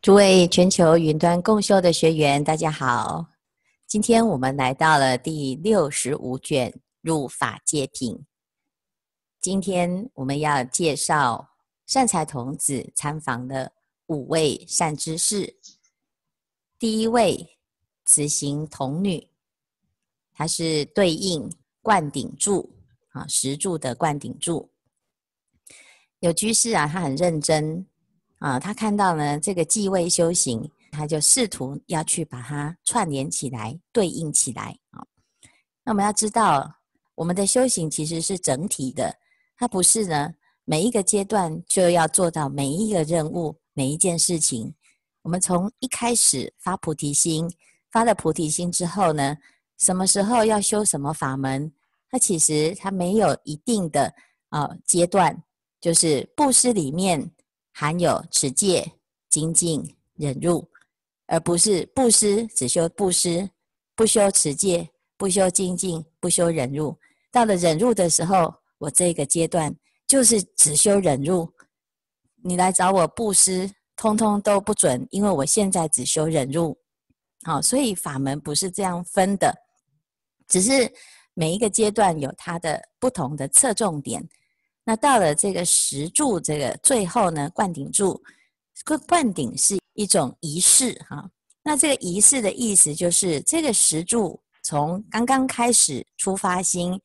诸位全球云端共修的学员，大家好。今天我们来到了第六十五卷《入法界品》。今天我们要介绍善财童子参访的五位善知识。第一位慈行童女，她是对应灌顶柱啊，石柱的灌顶柱。有居士啊，他很认真。啊，他看到呢这个继位修行，他就试图要去把它串联起来、对应起来啊。那我们要知道，我们的修行其实是整体的，它不是呢每一个阶段就要做到每一个任务、每一件事情。我们从一开始发菩提心，发了菩提心之后呢，什么时候要修什么法门，它其实它没有一定的啊阶段，就是布施里面。含有持戒、精进、忍辱，而不是布施只修布施，不修持戒，不修精进，不修忍辱。到了忍辱的时候，我这个阶段就是只修忍辱。你来找我布施，通通都不准，因为我现在只修忍辱。好，所以法门不是这样分的，只是每一个阶段有它的不同的侧重点。那到了这个石柱，这个最后呢，灌顶柱，灌灌顶是一种仪式哈。那这个仪式的意思就是，这个石柱从刚刚开始出发心，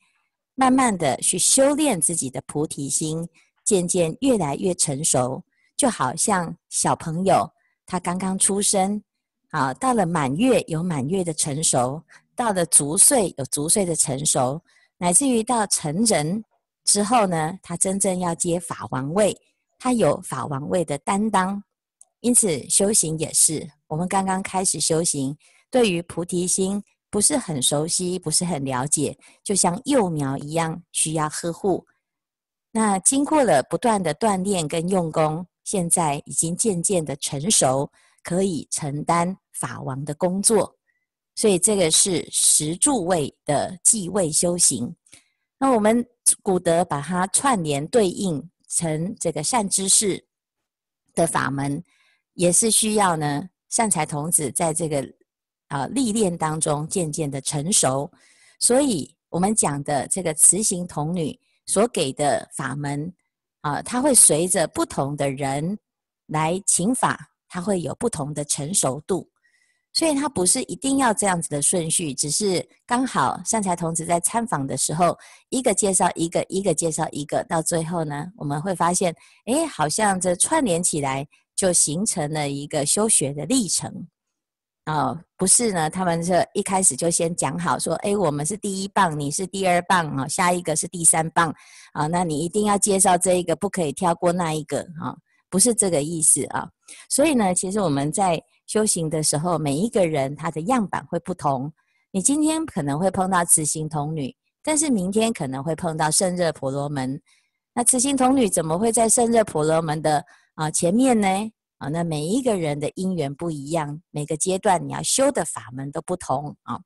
慢慢的去修炼自己的菩提心，渐渐越来越成熟，就好像小朋友他刚刚出生，啊，到了满月有满月的成熟，到了足岁有足岁的成熟，乃至于到成人。之后呢，他真正要接法王位，他有法王位的担当。因此修行也是，我们刚刚开始修行，对于菩提心不是很熟悉，不是很了解，就像幼苗一样需要呵护。那经过了不断的锻炼跟用功，现在已经渐渐的成熟，可以承担法王的工作。所以这个是石柱位的继位修行。那我们古德把它串联对应成这个善知识的法门，也是需要呢善财童子在这个啊历练当中渐渐的成熟。所以，我们讲的这个慈行童女所给的法门啊，它会随着不同的人来请法，它会有不同的成熟度。所以它不是一定要这样子的顺序，只是刚好善财童子在参访的时候，一个介绍一个，一个介绍一个，到最后呢，我们会发现，哎，好像这串联起来就形成了一个修学的历程。哦，不是呢，他们这一开始就先讲好说，哎，我们是第一棒，你是第二棒啊，下一个是第三棒啊，那你一定要介绍这一个，不可以跳过那一个啊，不是这个意思啊。所以呢，其实我们在修行的时候，每一个人他的样板会不同。你今天可能会碰到慈行童女，但是明天可能会碰到圣热婆罗门。那慈行童女怎么会在圣热婆罗门的啊前面呢？啊，那每一个人的因缘不一样，每个阶段你要修的法门都不同啊。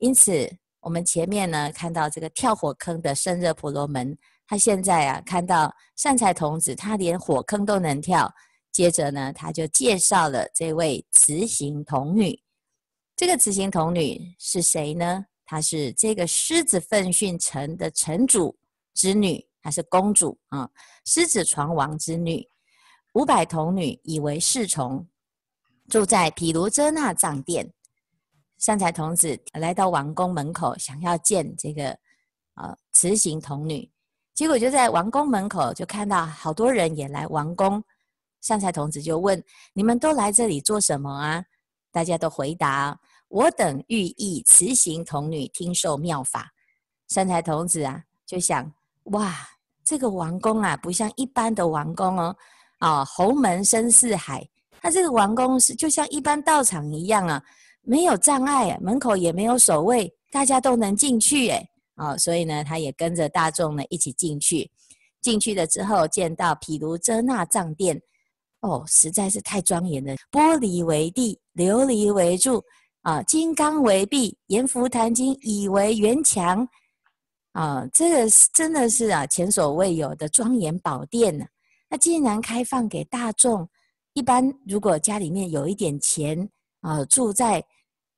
因此，我们前面呢看到这个跳火坑的圣热婆罗门，他现在啊看到善财童子，他连火坑都能跳。接着呢，他就介绍了这位慈行童女。这个慈行童女是谁呢？她是这个狮子奋迅城的城主之女，她是公主啊，狮子床王之女。五百童女以为侍从，住在毗卢遮那藏殿。善财童子来到王宫门口，想要见这个啊慈行童女，结果就在王宫门口就看到好多人也来王宫。善财童子就问：“你们都来这里做什么啊？”大家都回答：“我等欲意慈行童女听受妙法。”善财童子啊，就想：“哇，这个王宫啊，不像一般的王宫哦，啊，侯门深似海。他这个王宫是就像一般道场一样啊，没有障碍，门口也没有守卫，大家都能进去。哎，啊，所以呢，他也跟着大众呢一起进去。进去了之后，见到毗卢遮那藏殿。哦，实在是太庄严了！玻璃为地，琉璃为柱，啊，金刚为壁，阎浮檀金以为圆墙，啊，这个真的是啊前所未有的庄严宝殿呢。那既然开放给大众，一般如果家里面有一点钱啊、住在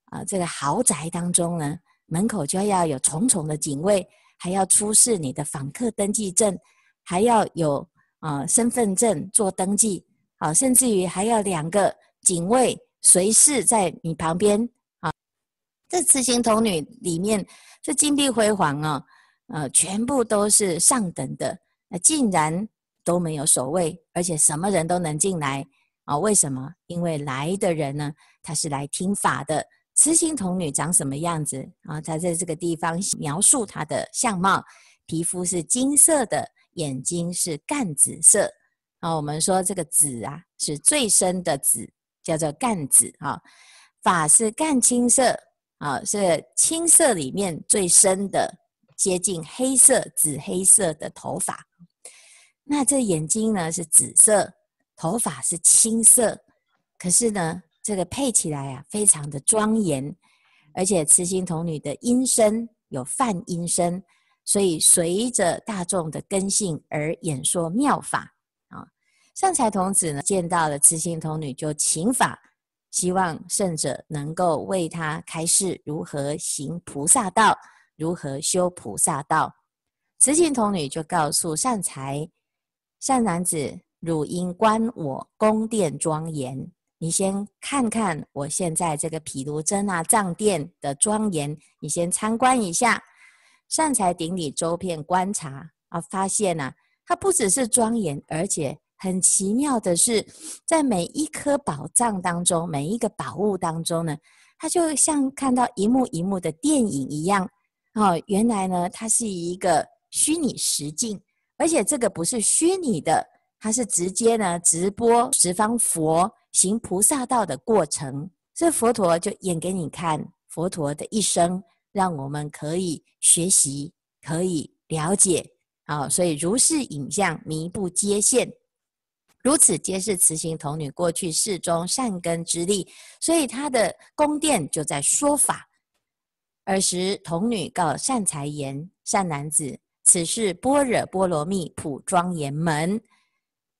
啊、这个豪宅当中呢，门口就要有重重的警卫，还要出示你的访客登记证，还要有啊、身份证做登记，啊，甚至于还要两个警卫随侍在你旁边啊。这慈心童女里面，这金碧辉煌啊，呃，全部都是上等的，那竟然都没有守卫，而且什么人都能进来。啊，为什么？因为来的人呢，他是来听法的。慈心童女长什么样子啊？他在这个地方描述她的相貌：皮肤是金色的，眼睛是紺紫色。啊，我们说这个紫啊，是最深的紫，叫做干紫啊。发是干青色啊，是青色里面最深的，接近黑色、紫黑色的头发。那这眼睛呢，是紫色。头发是青色，可是呢，这个配起来啊，非常的庄严，而且慈心童女的音声有梵音声，所以随着大众的根性而演说妙法。善财童子呢，见到了慈心童女，就请法，希望圣者能够为他开示如何行菩萨道，如何修菩萨道。慈心童女就告诉善财善男子。汝应观我宫殿庄严，你先看看我现在这个毗卢遮那藏殿的庄严，你先参观一下。善财顶礼周遍观察啊，发现呢、它不只是庄严，而且很奇妙的是，在每一颗宝藏当中，每一个宝物当中呢，它就像看到一幕一幕的电影一样。哦，原来呢，它是一个虚拟实境，而且这个不是虚拟的。它是直接呢直播十方佛行菩萨道的过程，这佛陀就演给你看佛陀的一生，让我们可以学习，可以了解哦。所以如是影像，弥不皆现，如此皆是慈心童女过去世中善根之力。所以他的宫殿就在说法。尔时童女告善财言：“善男子，此是般若波罗蜜普庄严门。”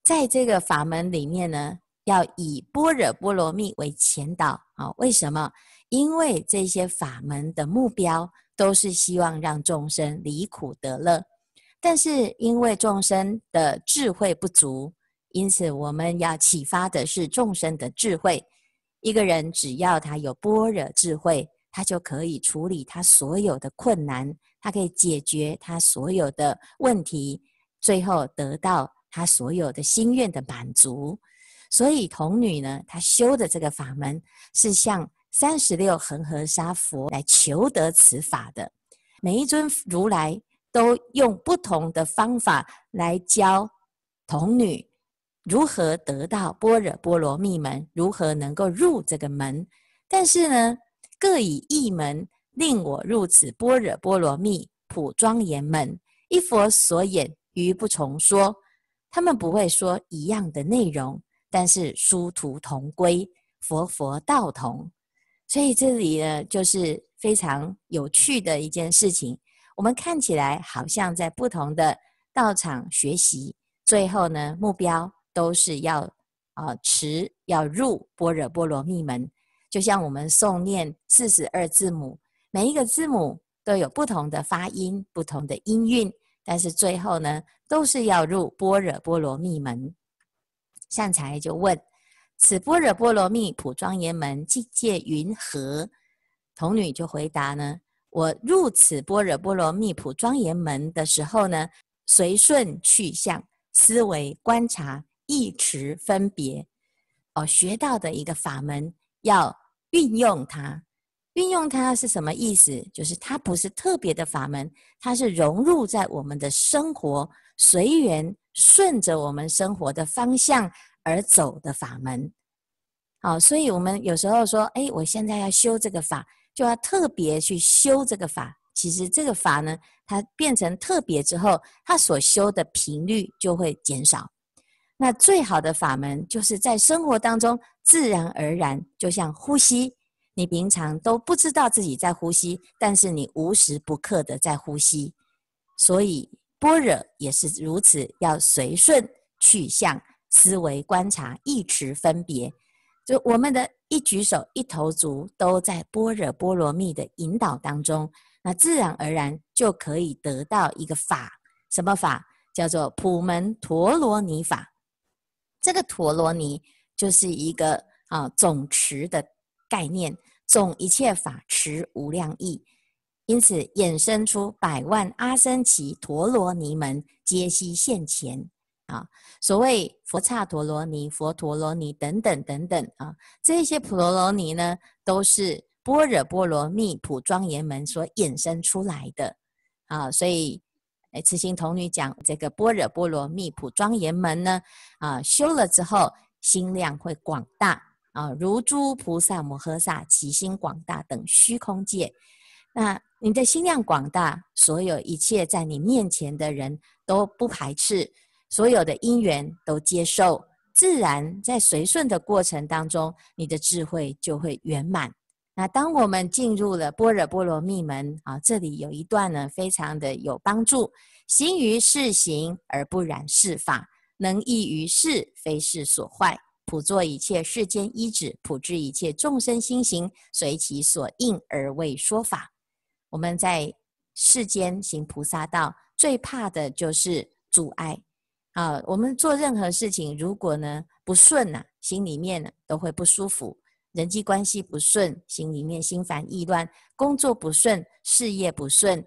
在这个法门里面呢，要以般若波罗蜜为前导啊。为什么？因为这些法门的目标都是希望让众生离苦得乐，但是因为众生的智慧不足，因此我们要启发的是众生的智慧。一个人只要他有般若智慧，他就可以处理他所有的困难，他可以解决他所有的问题，最后得到。他所有的心愿的满足，所以童女呢，她修的这个法门是向三十六恒河沙佛来求得此法的。每一尊如来都用不同的方法来教童女如何得到般若波罗蜜门，如何能够入这个门。但是呢，各以一门令我入此般若波罗蜜普庄严门，一佛所演，于不重说。他们不会说一样的内容，但是殊途同归，佛佛道同。所以这里呢，就是非常有趣的一件事情。我们看起来好像在不同的道场学习，最后呢，目标都是要啊、呃、持要入般若波罗蜜门。就像我们诵念四十二字母，每一个字母都有不同的发音，不同的音韵。但是最后呢，都是要入般若波罗蜜门。善财就问：此般若波罗蜜普庄严门境界云何？童女就回答呢：我入此般若波罗蜜普庄严门的时候呢，随顺去向，思维观察，忆持分别。哦，学到的一个法门，要运用它。运用它是什么意思？就是它不是特别的法门，它是融入在我们的生活，随缘顺着我们生活的方向而走的法门。好，所以我们有时候说，哎，我现在要修这个法，就要特别去修这个法。其实这个法呢，它变成特别之后，它所修的频率就会减少。那最好的法门，就是在生活当中自然而然，就像呼吸。你平常都不知道自己在呼吸，但是你无时不刻的在呼吸，所以般若也是如此，要随顺去向，思维、观察、意持、分别，就我们的一举手、一投足，都在般若波罗蜜的引导当中，那自然而然就可以得到一个法，什么法？叫做普门陀罗尼法。这个陀罗尼就是一个啊总持的概念，总一切法持无量义。因此衍生出百万阿僧只陀罗尼门，皆悉现前啊！所谓佛刹陀罗尼、佛陀罗尼等等等等啊，这些陀罗尼呢，都是般若波罗蜜普庄严门所衍生出来的啊！所以，哎，慈心童女讲这个般若波罗蜜普庄严门呢，啊，修了之后心量会广大啊，如诸菩萨摩诃萨其心广大等虚空界。那你的心量广大，所有一切在你面前的人都不排斥，所有的因缘都接受，自然在随顺的过程当中，你的智慧就会圆满。那当我们进入了般若波罗蜜门啊，这里有一段呢，非常的有帮助：行于世行而不染世法，能益于世，非世所坏，普作一切世间依止，普知一切众生心行，随其所应而为说法。我们在世间行菩萨道，最怕的就是阻碍啊！我们做任何事情，如果呢不顺呐、心里面呢都会不舒服；人际关系不顺，心里面心烦意乱；工作不顺，事业不顺，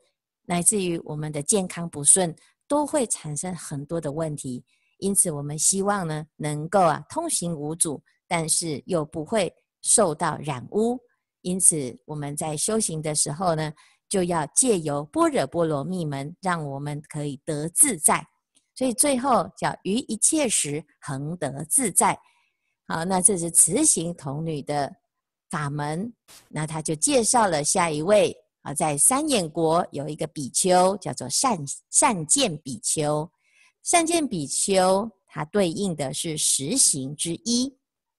乃至于我们的健康不顺，都会产生很多的问题。因此，我们希望呢能够啊通行无阻，但是又不会受到染污。因此，我们在修行的时候呢。就要借由般若波罗蜜门，让我们可以得自在。所以最后叫于一切时恒得自在。好，那这是慈行童女的法门。那他就介绍了下一位啊，在三眼国有一个比丘，叫做善善见比丘。善见比丘，它对应的是十行之一。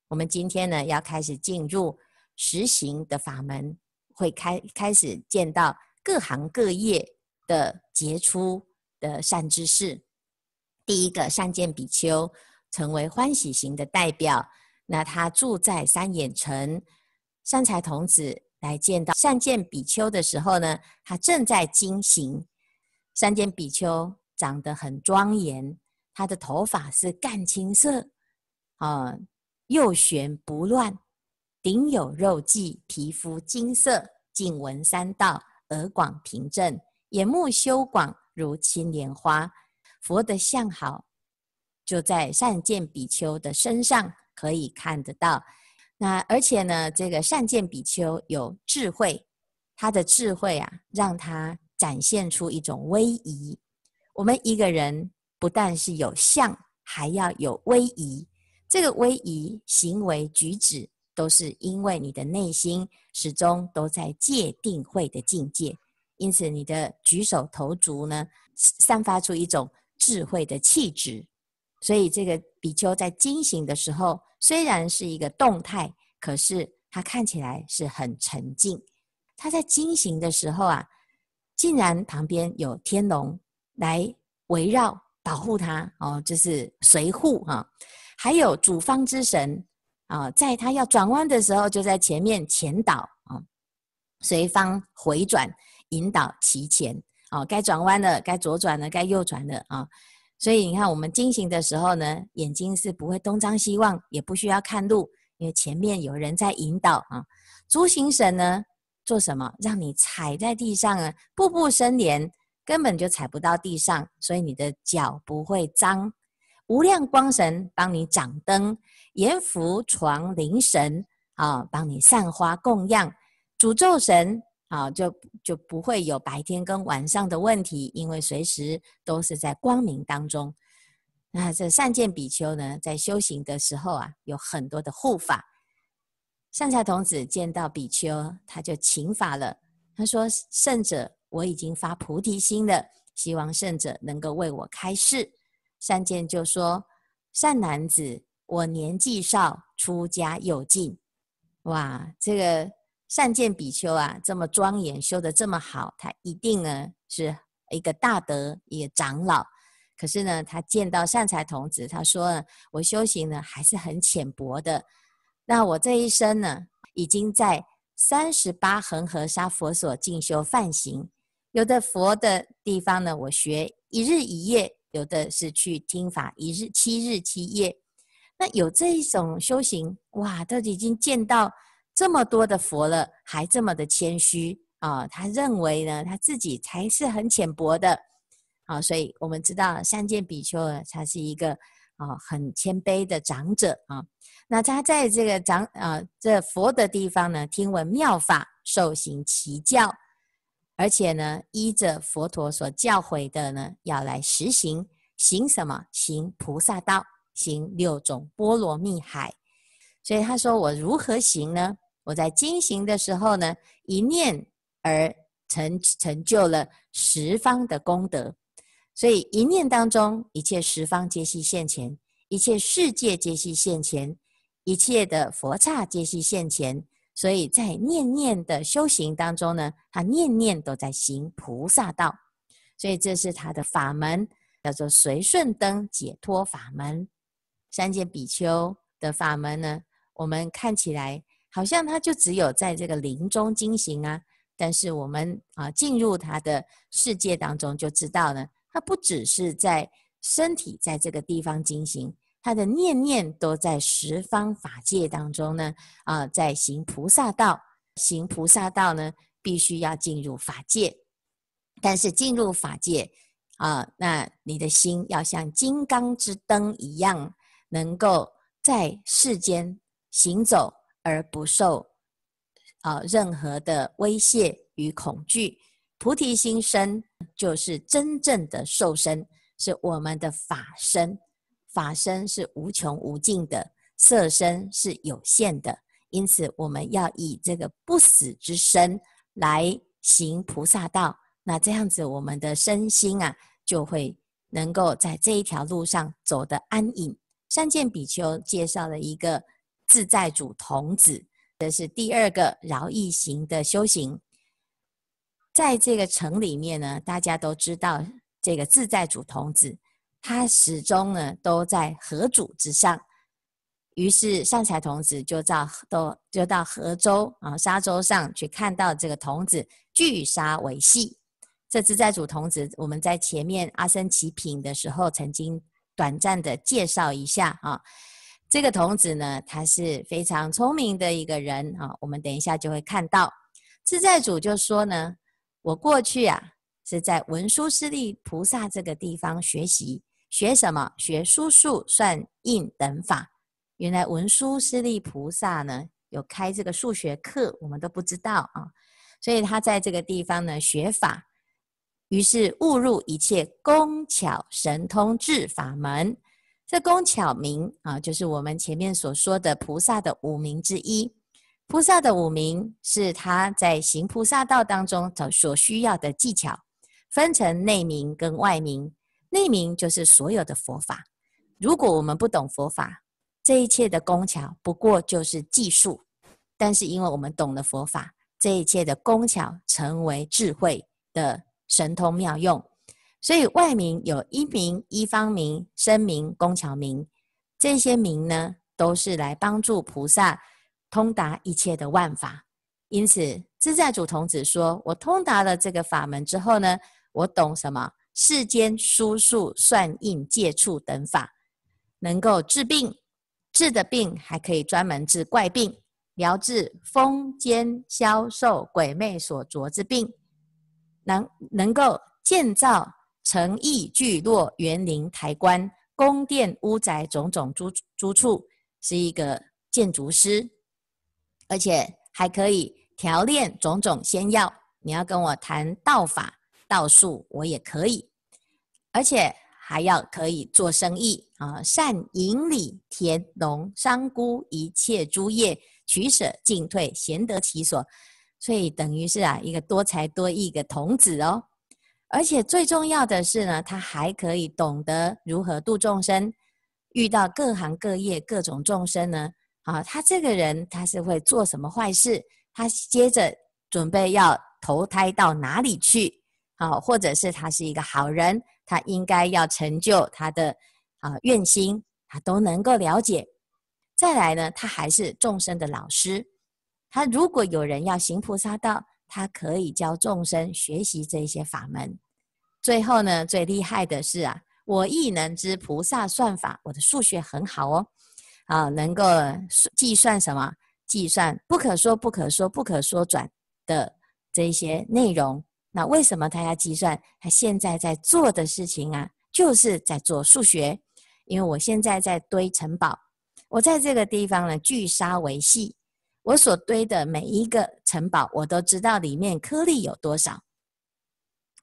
我们今天呢，要开始进入十行的法门。会开开始见到各行各业的杰出的善知识。第一个善见比丘成为欢喜型的代表。那他住在三眼城，善财童子来见到善见比丘的时候呢，他正在经行。善见比丘长得很庄严，他的头发是紺青色，啊，右旋不乱。顶有肉髻，皮肤金色，颈纹三道，耳广平正，眼目修广如青莲花。佛的相好，就在善见比丘的身上可以看得到。那而且呢，这个善见比丘有智慧，他的智慧啊，让他展现出一种威仪。我们一个人不但是有相，还要有威仪。这个威仪行为举止。都是因为你的内心始终都在戒定慧的境界，因此你的举手投足呢，散发出一种智慧的气质。所以这个比丘在经行的时候，虽然是一个动态，可是他看起来是很沉静。他在经行的时候啊，竟然旁边有天龙来围绕保护他哦，就是随护啊，还有主方之神。啊，在他要转弯的时候，就在前面前导啊，随方回转引导其前啊，该转弯了，该左转了，该右转了啊。所以你看，我们经行的时候呢，眼睛是不会东张西望，也不需要看路，因为前面有人在引导啊。诸行神呢，做什么？让你踩在地上啊，步步生莲，根本就踩不到地上，所以你的脚不会脏。无量光神帮你掌灯，阎浮幢铃神啊，帮你散花供养，诅咒神啊，就就不会有白天跟晚上的问题，因为随时都是在光明当中。那这善见比丘呢，在修行的时候啊，有很多的护法。善财童子见到比丘，他就请法了。他说：“圣者，我已经发菩提心了，希望圣者能够为我开示。”善见就说：“善男子，我年纪少，出家有近。哇，这个善见比丘啊，这么庄严，修得这么好，他一定呢是一个大德，一个长老。可是呢，他见到善财童子，他说呢：“我修行呢还是很浅薄的。那我这一生呢，已经在三十八恒河沙佛所进修梵行。有的佛的地方呢，我学一日一夜；有的是去听法一日七日七夜。那有这一种修行，哇，都已经见到这么多的佛了，还这么的谦虚啊！他认为呢，他自己才是很浅薄的。”啊，所以我们知道三见比丘呢，他是一个啊很谦卑的长者啊。那他在这个长啊这佛的地方呢，听闻妙法，受行其教，而且呢，依着佛陀所教诲的呢，要来实行。行什么？行菩萨道，行六种波罗蜜海。所以他说：“我如何行呢？我在经行的时候呢，一念而成成就了十方的功德。”所以一念当中，一切十方皆悉现前，一切世界皆悉现前，一切的佛刹皆悉现前。所以在念念的修行当中呢，他念念都在行菩萨道。所以这是他的法门，叫做随顺灯解脱法门。三界比丘的法门呢，我们看起来好像他就只有在这个林中经行啊，但是我们啊进入他的世界当中，就知道呢。他不只是在身体在这个地方进行，他的念念都在十方法界当中呢。啊，在行菩萨道，行菩萨道呢，必须要进入法界。但是进入法界啊，那你的心要像金刚之灯一样，能够在世间行走而不受啊任何的威胁与恐惧。菩提心身就是真正的受身，是我们的法身。法身是无穷无尽的，色身是有限的。因此，我们要以这个不死之身来行菩萨道。那这样子，我们的身心啊，就会能够在这一条路上走得安隐。三见比丘介绍了一个自在主童子，这是第二个饶益行的修行。在这个城里面呢，大家都知道这个自在主童子，他始终呢都在河主之上。于是善财童子就到都就到河洲啊沙洲上去，看到这个童子聚沙为戏。这自在主童子，我们在前面阿僧祇品的时候曾经短暂的介绍一下啊。这个童子呢，他是非常聪明的一个人啊。我们等一下就会看到，自在主就说呢。我过去啊，是在文殊师利菩萨这个地方学习，学什么？学书数算印等法。原来文殊师利菩萨呢，有开这个数学课，我们都不知道啊。所以他在这个地方呢学法，于是误入一切工巧神通智法门。这工巧名啊，就是我们前面所说的菩萨的五名之一。菩萨的五名是他在行菩萨道当中所需要的技巧，分成内名跟外名。内名就是所有的佛法。如果我们不懂佛法，这一切的工巧不过就是技术；但是因为我们懂了佛法，这一切的工巧成为智慧的神通妙用。所以外名有一名、一方名、声名、工巧名，这些名呢，都是来帮助菩萨。通达一切的万法，因此自在主童子说：“我通达了这个法门之后呢，我懂什么？世间书数算印借处等法，能够治病，治的病还可以专门治怪病，疗治风尖消瘦鬼魅所着之病，能能够建造城邑聚落园林台观宫殿屋宅种种诸诸处，是一个建筑师。”而且还可以调炼种种仙药，你要跟我谈道法、道术，我也可以。而且还要可以做生意啊，善营理田农商觚一切诸业，取舍进退，贤得其所。所以等于是啊，一个多才多艺的童子哦。而且最重要的是呢，他还可以懂得如何度众生，遇到各行各业各种众生呢。啊，他这个人他是会做什么坏事？他接着准备要投胎到哪里去？好，或者是他是一个好人，他应该要成就他的啊愿心，他都能够了解。再来呢，他还是众生的老师。他如果有人要行菩萨道，他可以教众生学习这些法门。最后呢，最厉害的是啊，我亦能知菩萨算法，我的数学很好哦，啊，能够计算什么？计算不可说、不可说、不可说转的这些内容。那为什么他要计算？他现在在做的事情啊，就是在做数学。因为我现在在堆城堡，我在这个地方呢，聚沙为细。我所堆的每一个城堡，我都知道里面颗粒有多少。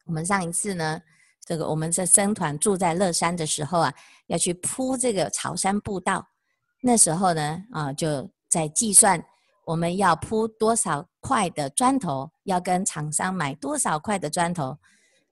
我们上一次呢，这个我们在僧团住在乐山的时候啊，要去铺这个朝山步道。那时候呢，啊，就在计算我们要铺多少块的砖头，要跟厂商买多少块的砖头。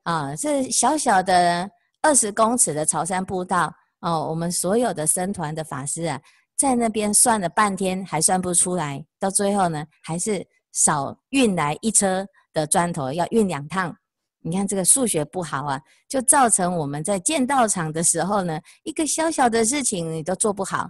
啊，这小小的二十公尺的朝山步道，哦，我们所有的僧团的法师啊。在那边算了半天还算不出来，到最后呢，还是少运来一车的砖头，要运两趟。你看这个数学不好啊，就造成我们在建道场的时候呢，一个小小的事情你都做不好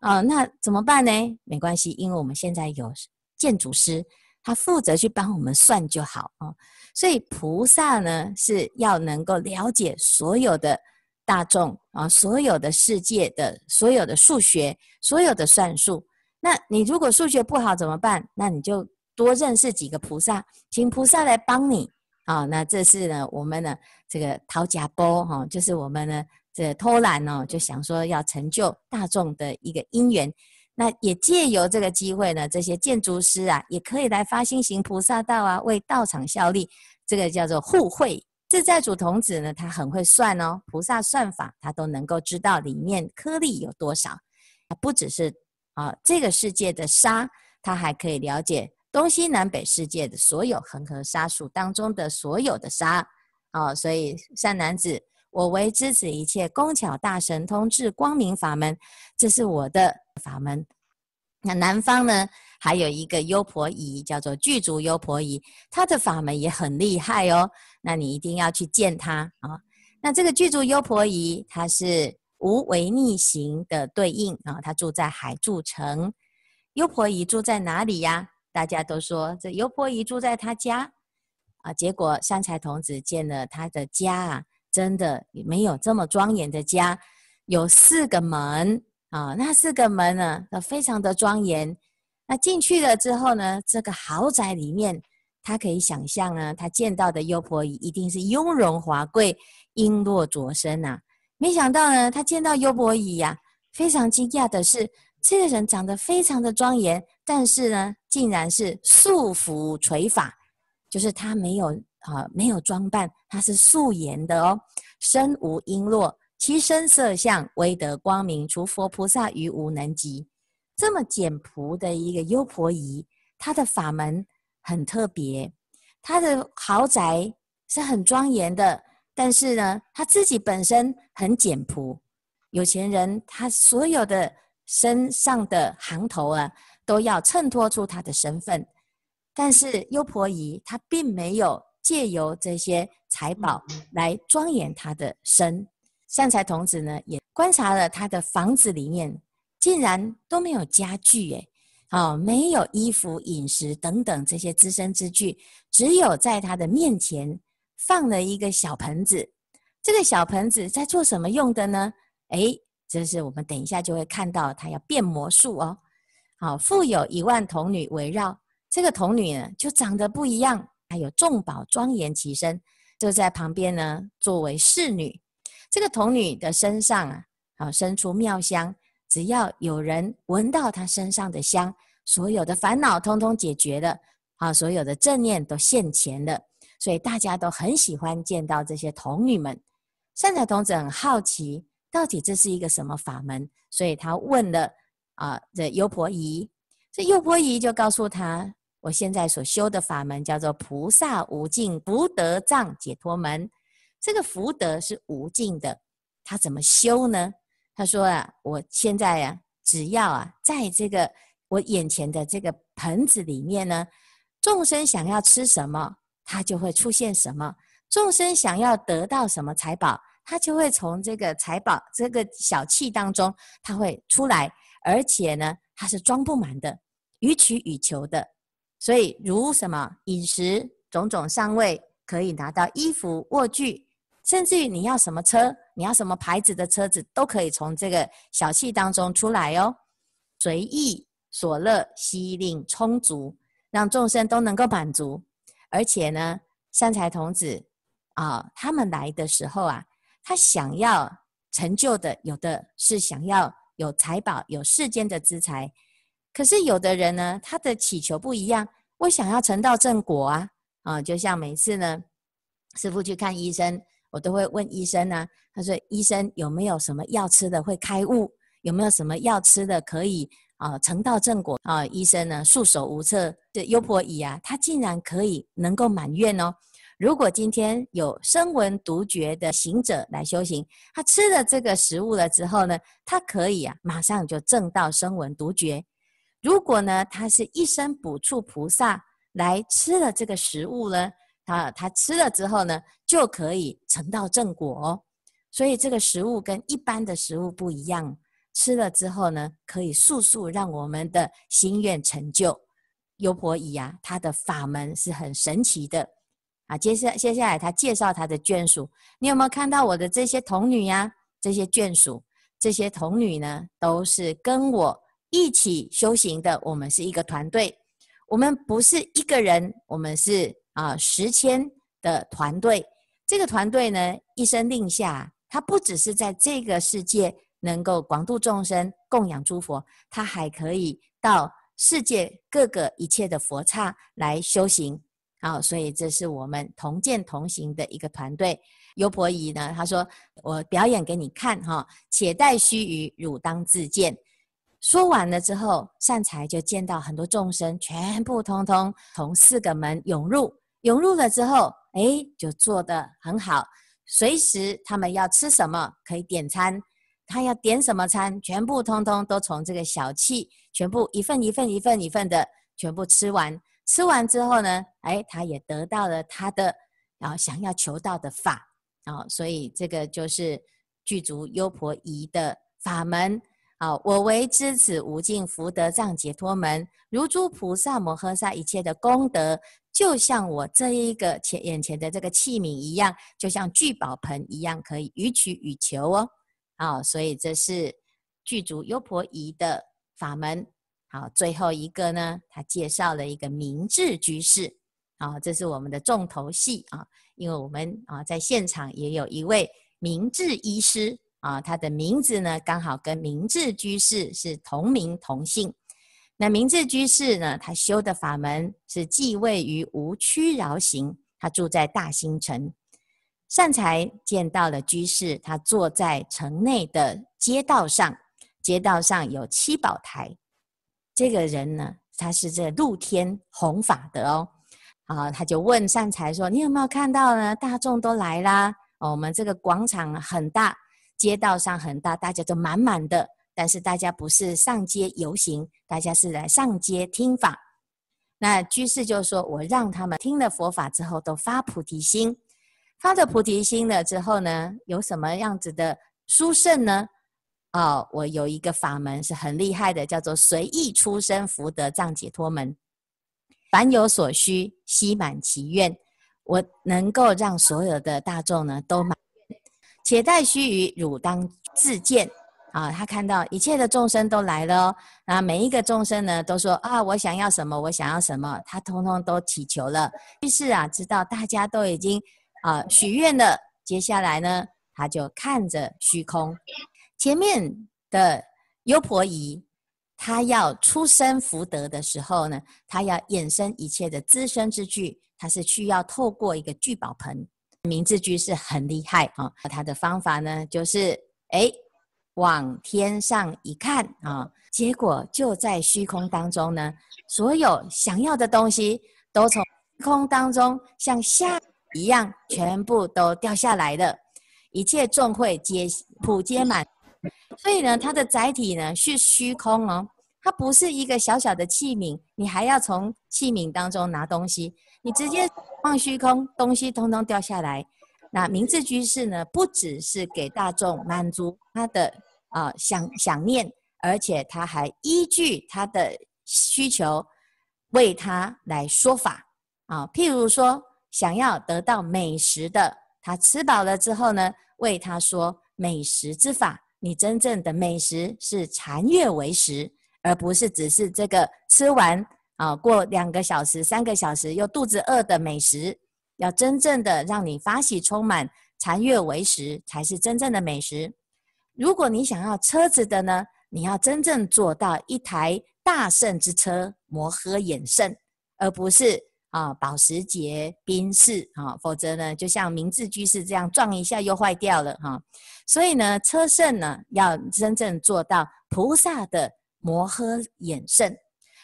啊、那怎么办呢？没关系，因为我们现在有建筑师，他负责去帮我们算就好啊、所以菩萨呢是要能够了解所有的。大众啊，所有的世界的所有的数学，所有的算术，那你如果数学不好怎么办？那你就多认识几个菩萨，请菩萨来帮你啊。那这是呢，我们呢这个讨假包哈，就是我们呢这偷懒哦，就想说要成就大众的一个因缘。那也借由这个机会呢，这些建筑师啊，也可以来发心行菩萨道啊，为道场效力。这个叫做互惠。自在主童子呢，他很会算哦，菩萨算法他都能够知道里面颗粒有多少。不只是啊，这个世界的沙，他还可以了解东西南北世界的所有恒河沙数当中的所有的沙。哦，所以善男子，我为知此一切工巧大神通智光明法门，这是我的法门。那南方呢，还有一个优婆夷，叫做具足优婆夷，他的法门也很厉害哦。那你一定要去见他啊！那这个具足优婆夷，他是无违逆行的对应啊。他住在海住城，优婆夷住在哪里呀？大家都说这优婆夷住在他家啊。结果善财童子见了他的家啊，真的没有这么庄严的家，有四个门啊。那四个门呢，都非常的庄严。那进去了之后呢，这个豪宅里面。他可以想象呢，他见到的优婆夷一定是雍容华贵、璎珞着身呐。没想到呢，他见到优婆夷呀，非常惊讶的是，这个人长得非常的庄严，但是呢，竟然是素服垂发，就是他没有啊，没有装扮，他是素颜的哦，身无璎珞，其身色相威德光明，除佛菩萨于无能及。这么简朴的一个优婆夷，他的法门。很特别，他的豪宅是很庄严的，但是呢，他自己本身很简朴。有钱人他所有的身上的行头啊，都要衬托出他的身份。但是优婆夷他并没有借由这些财宝来庄严他的身。善财童子呢，也观察了他的房子里面，竟然都没有家具，诶哦，没有衣服、饮食等等这些资身之具，只有在他的面前放了一个小盆子。这个小盆子在做什么用的呢？哎，这是我们等一下就会看到，他要变魔术哦。好，复有一万童女围绕，这个童女呢就长得不一样，还有众宝庄严其身，就在旁边呢作为侍女。这个童女的身上啊，啊，生出妙香。只要有人闻到她身上的香，所有的烦恼通通解决了，啊，所有的正念都现前了，所以大家都很喜欢见到这些童女们。善财童子很好奇，到底这是一个什么法门，所以他问了啊，这优婆夷，这优婆夷就告诉他，我现在所修的法门叫做菩萨无尽福德藏解脱门，这个福德是无尽的，他怎么修呢？他说啊，我现在呀，只要啊，在这个我眼前的这个盆子里面呢，众生想要吃什么，它就会出现什么；众生想要得到什么财宝，它就会从这个财宝这个小器当中，它会出来，而且呢，它是装不满的，予取予求的。所以如什么饮食种种上位，可以拿到衣服卧具，甚至于你要什么车，你要什么牌子的车子，都可以从这个小器当中出来哦。随意所乐，悉令充足，让众生都能够满足。而且呢，善财童子啊，他们来的时候啊，他想要成就的，有的是想要有财宝，有世间的资财。可是有的人呢，他的祈求不一样，我想要成道正果啊，啊，就像每次呢，师父去看医生，我都会问医生呢，他说：“医生有没有什么药吃的会开悟？有没有什么药吃的可以啊成道正果？”啊，医生呢束手无策。这优婆夷啊，他竟然可以能够满愿哦。如果今天有声闻独觉的行者来修行，他吃了这个食物了之后呢，他可以啊马上就证到声闻独觉。如果呢，他是一生补处菩萨来吃了这个食物呢，他他吃了之后呢，就可以成道正果哦。所以这个食物跟一般的食物不一样，吃了之后呢，可以速速让我们的心愿成就。优婆夷啊，他的法门是很神奇的啊。接下接下来，他介绍他的眷属，你有没有看到我的这些童女呀？这些眷属，这些童女呢，都是跟我。一起修行的，我们是一个团队。我们不是一个人，我们是啊十千的团队。这个团队呢，一声令下，它不只是在这个世界能够广度众生、供养诸佛，他还可以到世界各个一切的佛刹来修行。好，所以这是我们同见同行的一个团队。优婆夷呢，他说：“我表演给你看哈，且待须臾，汝当自见。”说完了之后，善财就见到很多众生，全部通通从四个门涌入，涌入了之后，哎，就做得很好。随时他们要吃什么，可以点餐，他要点什么餐，全部通通都从这个小器，全部一份一份一份一份的全部吃完。吃完之后呢，哎，他也得到了他的然后想要求到的法，啊，所以这个就是具足优婆夷的法门。啊，我为知此无尽福德藏解脱门，如诸菩萨摩诃萨一切的功德，就像我这一个前眼前的这个器皿一样，就像聚宝盆一样，可以予取予求哦。啊，所以这是具足优婆夷的法门。好，最后一个呢，他介绍了一个明智居士。啊，这是我们的重头戏啊，因为我们啊在现场也有一位明智医师。啊，他的名字呢，刚好跟明智居士是同名同姓。那明智居士呢，他修的法门是继位于无屈饶行，他住在大兴城。善财见到了居士，他坐在城内的街道上，街道上有七宝台。这个人呢，他是这露天弘法的哦。啊，他就问善财说：“你有没有看到呢？大众都来啦，我们这个广场很大。”街道上很大，大家都满满的，但是大家不是上街游行，大家是来上街听法。那居士就说：“我让他们听了佛法之后，都发菩提心，发着菩提心了之后呢，有什么样子的殊胜呢？哦，我有一个法门是很厉害的，叫做随意出生福德藏解脱门。凡有所需，悉满其愿，我能够让所有的大众呢都满。”且待须臾，汝当自见。啊，他看到一切的众生都来了，那每一个众生呢，都说啊，我想要什么，我想要什么，他通通都祈求了。于是啊，知道大家都已经啊许愿了，接下来呢，他就看着虚空，前面的优婆夷，他要出生福德的时候呢，他要衍生一切的资生之具，他是需要透过一个聚宝盆。明智居士很厉害啊，他的方法呢，就是哎，往天上一看啊，结果就在虚空当中呢，所有想要的东西都从空当中向下一样，全部都掉下来了，一切众会皆普皆满，所以呢，它的载体呢是虚空哦，它不是一个小小的器皿，你还要从器皿当中拿东西。你直接放虚空，东西通通掉下来，那明智居士呢，不只是给大众满足他的啊、想想念，而且他还依据他的需求为他来说法啊。譬如说，想要得到美食的，他吃饱了之后呢，为他说美食之法。你真正的美食是禅悦为食，而不是只是这个吃完啊过两个小时、三个小时又肚子饿的美食。要真正的让你发喜充满，禅悦为食，才是真正的美食。如果你想要车子的呢，你要真正做到一台大圣之车，摩诃衍圣，而不是啊保时捷、宾士啊，否则呢，就像明治居士这样撞一下又坏掉了哈、所以呢，车胜呢要真正做到菩萨的摩诃衍圣。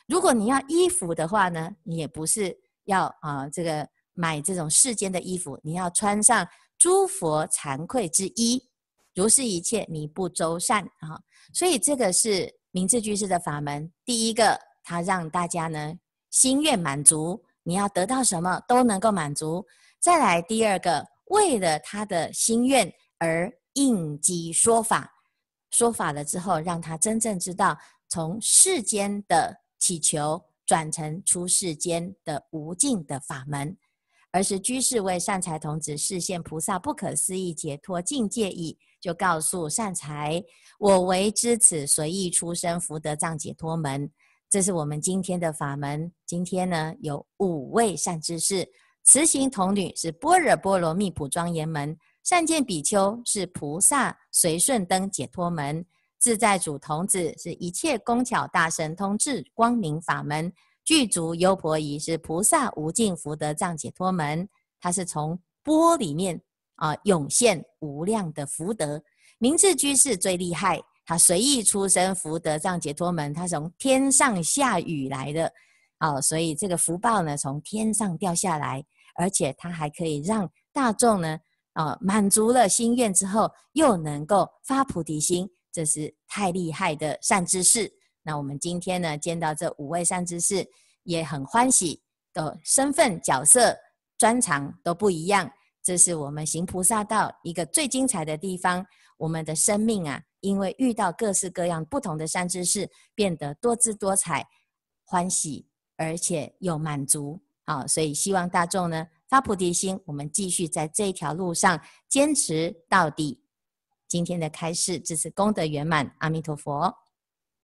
如果你要衣服的话呢，你也不是要啊这个。买这种世间的衣服，你要穿上诸佛惭愧之衣，如是一切，你不周善啊！所以这个是明治居士的法门。第一个，他让大家呢心愿满足，你要得到什么都能够满足。再来第二个，为了他的心愿而应机说法，说法了之后，让他真正知道从世间的祈求转成出世间的无尽的法门。而是居士为善财童子示现菩萨不可思议解脱境界义，就告诉善财：我为知此随意出生福德藏解脱门。这是我们今天的法门。今天呢，有五位善知识：慈行童女是般若波罗蜜普庄严门；善见比丘是菩萨随顺灯解脱门；自在主童子是一切工巧大神通智光明法门。具足优婆夷是菩萨无尽福德藏解脱门，它是从波里面啊涌现无量的福德。明智居士最厉害，他随意出生福德藏解脱门，他从天上下雨来的啊，所以这个福报呢从天上掉下来，而且他还可以让大众呢啊满足了心愿之后，又能够发菩提心，这是太厉害的善知识。那我们今天呢，见到这五位善知识，也很欢喜的身份、角色、专长都不一样。这是我们行菩萨道一个最精彩的地方。我们的生命啊，因为遇到各式各样不同的善知识，变得多姿多彩、欢喜，而且又满足。好，所以希望大众呢发菩提心，我们继续在这一条路上坚持到底。今天的开示，这是功德圆满。阿弥陀佛。